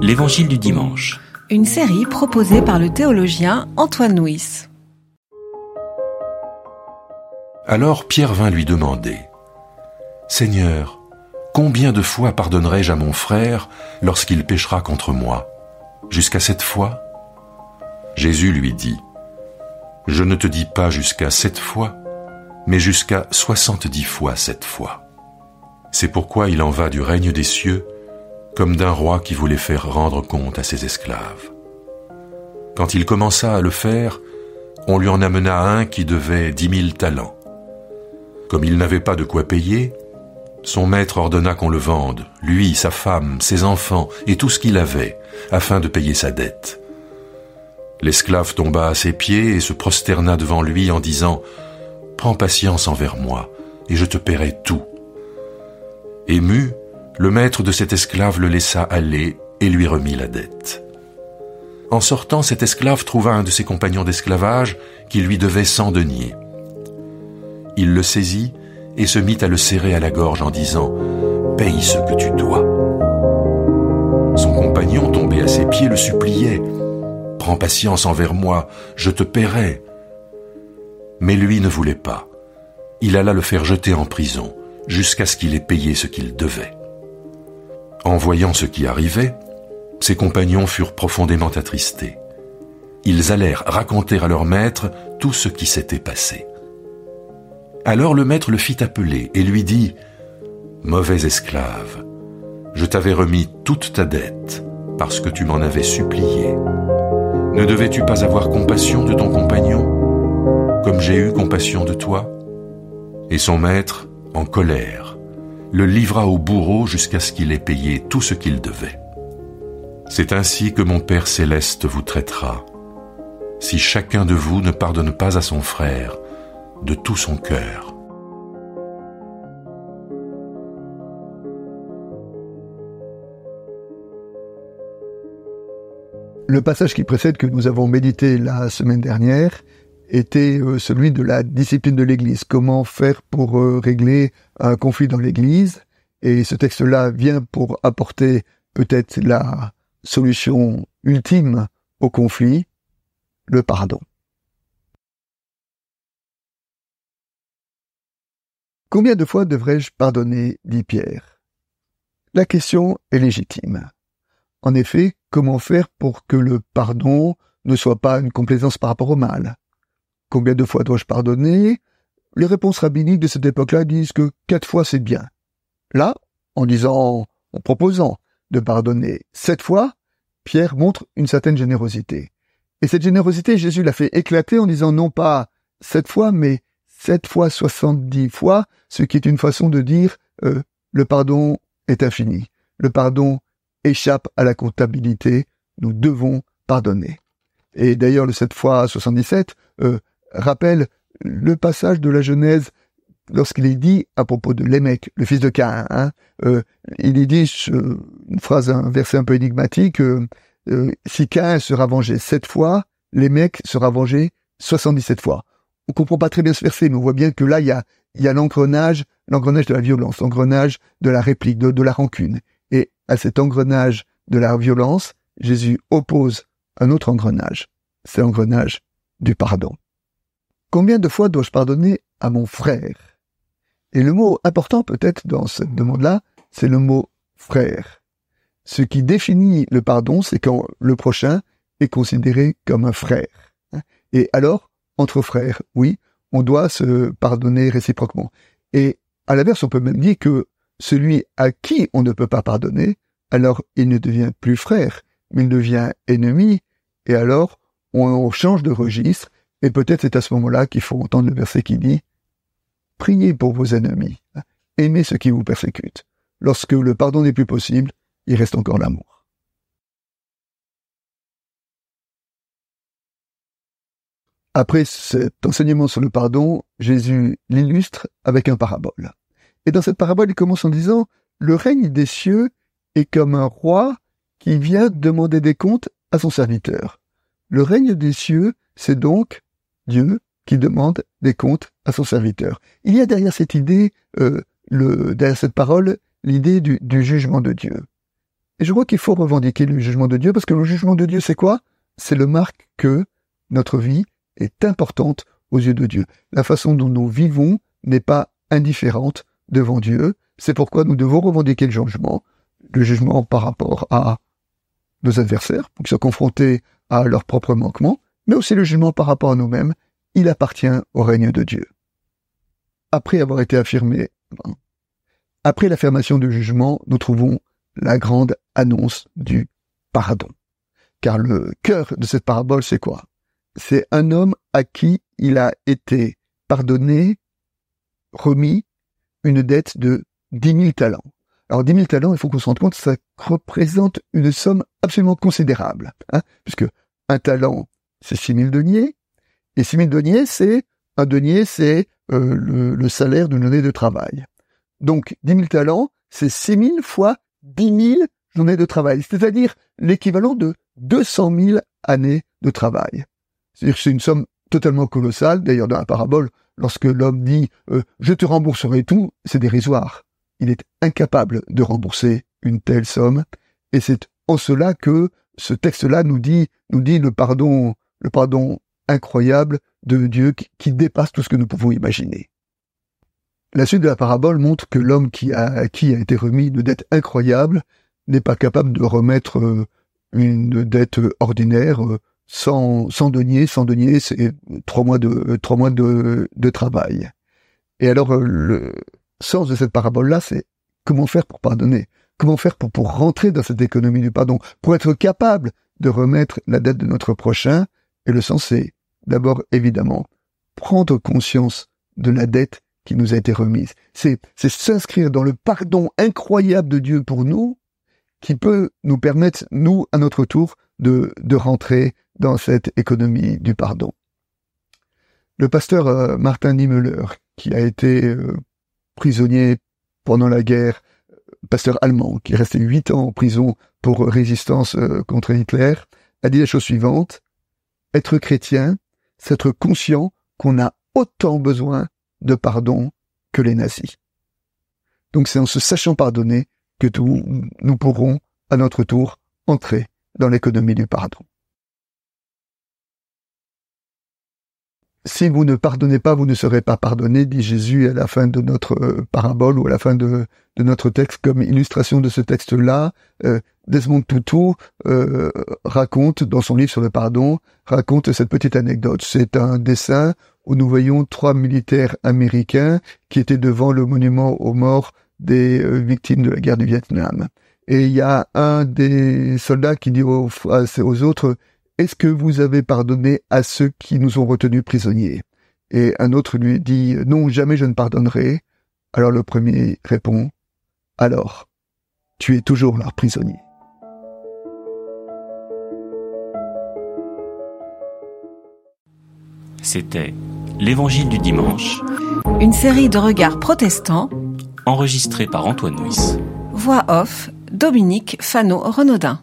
L'Évangile du dimanche. Une série proposée par le théologien Antoine Nuis. Alors Pierre vint lui demander, Seigneur, combien de fois pardonnerai-je à mon frère lorsqu'il péchera contre moi Jusqu'à cette fois? Jésus lui dit, Je ne te dis pas jusqu'à sept fois, mais jusqu'à soixante-dix fois sept fois. C'est pourquoi il en va du règne des cieux comme d'un roi qui voulait faire rendre compte à ses esclaves. Quand il commença à le faire, on lui en amena un qui devait dix mille talents. Comme il n'avait pas de quoi payer, son maître ordonna qu'on le vende, lui, sa femme, ses enfants et tout ce qu'il avait, afin de payer sa dette. L'esclave tomba à ses pieds et se prosterna devant lui en disant Prends patience envers moi, et je te paierai tout. Ému, le maître de cet esclave le laissa aller et lui remit la dette. En sortant, cet esclave trouva un de ses compagnons d'esclavage qui lui devait cent deniers. Il le saisit et se mit à le serrer à la gorge en disant ⁇ Paye ce que tu dois !⁇ Son compagnon, tombé à ses pieds, le suppliait ⁇ Prends patience envers moi, je te paierai !⁇ Mais lui ne voulait pas. Il alla le faire jeter en prison jusqu'à ce qu'il ait payé ce qu'il devait. En voyant ce qui arrivait, ses compagnons furent profondément attristés. Ils allèrent raconter à leur maître tout ce qui s'était passé. Alors le maître le fit appeler et lui dit Mauvais esclave, je t'avais remis toute ta dette parce que tu m'en avais supplié. Ne devais-tu pas avoir compassion de ton compagnon, comme j'ai eu compassion de toi? Et son maître, en colère, le livra au bourreau jusqu'à ce qu'il ait payé tout ce qu'il devait. C'est ainsi que mon Père céleste vous traitera, si chacun de vous ne pardonne pas à son frère de tout son cœur. Le passage qui précède que nous avons médité la semaine dernière était euh, celui de la discipline de l'Église. Comment faire pour euh, régler un conflit dans l'Église? Et ce texte-là vient pour apporter peut-être la solution ultime au conflit, le pardon. Combien de fois devrais-je pardonner? dit Pierre. La question est légitime. En effet, comment faire pour que le pardon ne soit pas une complaisance par rapport au mal? Combien de fois dois-je pardonner? Les réponses rabbiniques de cette époque-là disent que quatre fois c'est bien. Là, en disant, en proposant de pardonner sept fois, Pierre montre une certaine générosité. Et cette générosité, Jésus l'a fait éclater en disant non pas sept fois, mais sept fois soixante-dix fois, ce qui est une façon de dire euh, le pardon est infini. Le pardon échappe à la comptabilité. Nous devons pardonner. Et d'ailleurs, le sept fois 77 euh, rappelle le passage de la Genèse lorsqu'il est dit à propos de Lémec, le fils de Caïn. Hein, euh, il est dit une phrase, un verset un peu énigmatique. Euh, euh, si Caïn sera vengé sept fois, Lémec sera vengé 77 fois. On comprend pas très bien ce verset, mais on voit bien que là, il y a, y a l'engrenage, l'engrenage de la violence, l'engrenage de la réplique, de, de la rancune. Et à cet engrenage de la violence, Jésus oppose un autre engrenage. C'est l'engrenage du pardon. Combien de fois dois-je pardonner à mon frère? Et le mot important peut-être dans ce demande-là, c'est le mot frère. Ce qui définit le pardon, c'est quand le prochain est considéré comme un frère. Et alors, entre frères, oui, on doit se pardonner réciproquement. Et à l'inverse, on peut même dire que celui à qui on ne peut pas pardonner, alors il ne devient plus frère, mais il devient ennemi, et alors on change de registre, et peut-être c'est à ce moment-là qu'il faut entendre le verset qui dit Priez pour vos ennemis, aimez ceux qui vous persécutent. Lorsque le pardon n'est plus possible, il reste encore l'amour. Après cet enseignement sur le pardon, Jésus l'illustre avec un parabole. Et dans cette parabole, il commence en disant Le règne des cieux est comme un roi qui vient demander des comptes à son serviteur. Le règne des cieux, c'est donc Dieu qui demande des comptes à son serviteur. Il y a derrière cette idée, euh, derrière cette parole, l'idée du, jugement de Dieu. Et je crois qu'il faut revendiquer le jugement de Dieu parce que le jugement de Dieu, c'est quoi? C'est le marque que notre vie est importante aux yeux de Dieu. La façon dont nous vivons n'est pas indifférente devant Dieu. C'est pourquoi nous devons revendiquer le jugement, le jugement par rapport à nos adversaires, pour qu'ils soient confrontés à leurs propres manquements, mais aussi le jugement par rapport à nous-mêmes. Il appartient au règne de Dieu. Après avoir été affirmé, après l'affirmation du jugement, nous trouvons la grande annonce du pardon. Car le cœur de cette parabole, c'est quoi? C'est un homme à qui il a été pardonné, remis, une dette de dix mille talents. Alors dix mille talents, il faut qu'on se rende compte, ça représente une somme absolument considérable, hein, puisque un talent, c'est six mille deniers, et six mille deniers, c'est un denier, c'est euh, le, salaire d'une année de travail. Donc dix mille talents, c'est six mille fois 10 000 journées de travail, c'est-à-dire l'équivalent de 200 000 années de travail. C'est-à-dire c'est une somme totalement colossale. D'ailleurs, dans la parabole, lorsque l'homme dit euh, je te rembourserai tout, c'est dérisoire. Il est incapable de rembourser une telle somme, et c'est en cela que ce texte-là nous dit, nous dit le pardon, le pardon incroyable de Dieu qui, dépasse tout ce que nous pouvons imaginer. La suite de la parabole montre que l'homme qui a, qui a été remis une dette incroyable n'est pas capable de remettre euh, une dette ordinaire euh, sans, sans denier. Sans denier, c'est trois mois de, trois mois de, de travail. Et alors, euh, le sens de cette parabole-là, c'est comment faire pour pardonner? Comment faire pour, pour rentrer dans cette économie du pardon? Pour être capable de remettre la dette de notre prochain? Et le sens, c'est d'abord, évidemment, prendre conscience de la dette qui nous a été remise. C'est, s'inscrire dans le pardon incroyable de Dieu pour nous qui peut nous permettre, nous, à notre tour, de, rentrer dans cette économie du pardon. Le pasteur euh, Martin Niemöller, qui a été euh, prisonnier pendant la guerre, pasteur allemand, qui est resté huit ans en prison pour résistance euh, contre Hitler, a dit la chose suivante, être chrétien, c'est être conscient qu'on a autant besoin de pardon que les nazis. Donc c'est en se sachant pardonner que nous pourrons, à notre tour, entrer dans l'économie du pardon. Si vous ne pardonnez pas, vous ne serez pas pardonné, dit Jésus à la fin de notre euh, parabole ou à la fin de, notre texte. Comme illustration de ce texte-là, euh, Desmond Tutu euh, raconte, dans son livre sur le pardon, raconte cette petite anecdote. C'est un dessin où nous voyons trois militaires américains qui étaient devant le monument aux morts des victimes de la guerre du Vietnam. Et il y a un des soldats qui dit aux autres, est-ce que vous avez pardonné à ceux qui nous ont retenus prisonniers? Et un autre lui dit, non, jamais je ne pardonnerai. Alors le premier répond, alors, tu es toujours leur prisonnier. C'était L'Évangile du dimanche. Une série de regards protestants. Enregistré par Antoine Nuis. Voix off, Dominique Fano-Renaudin.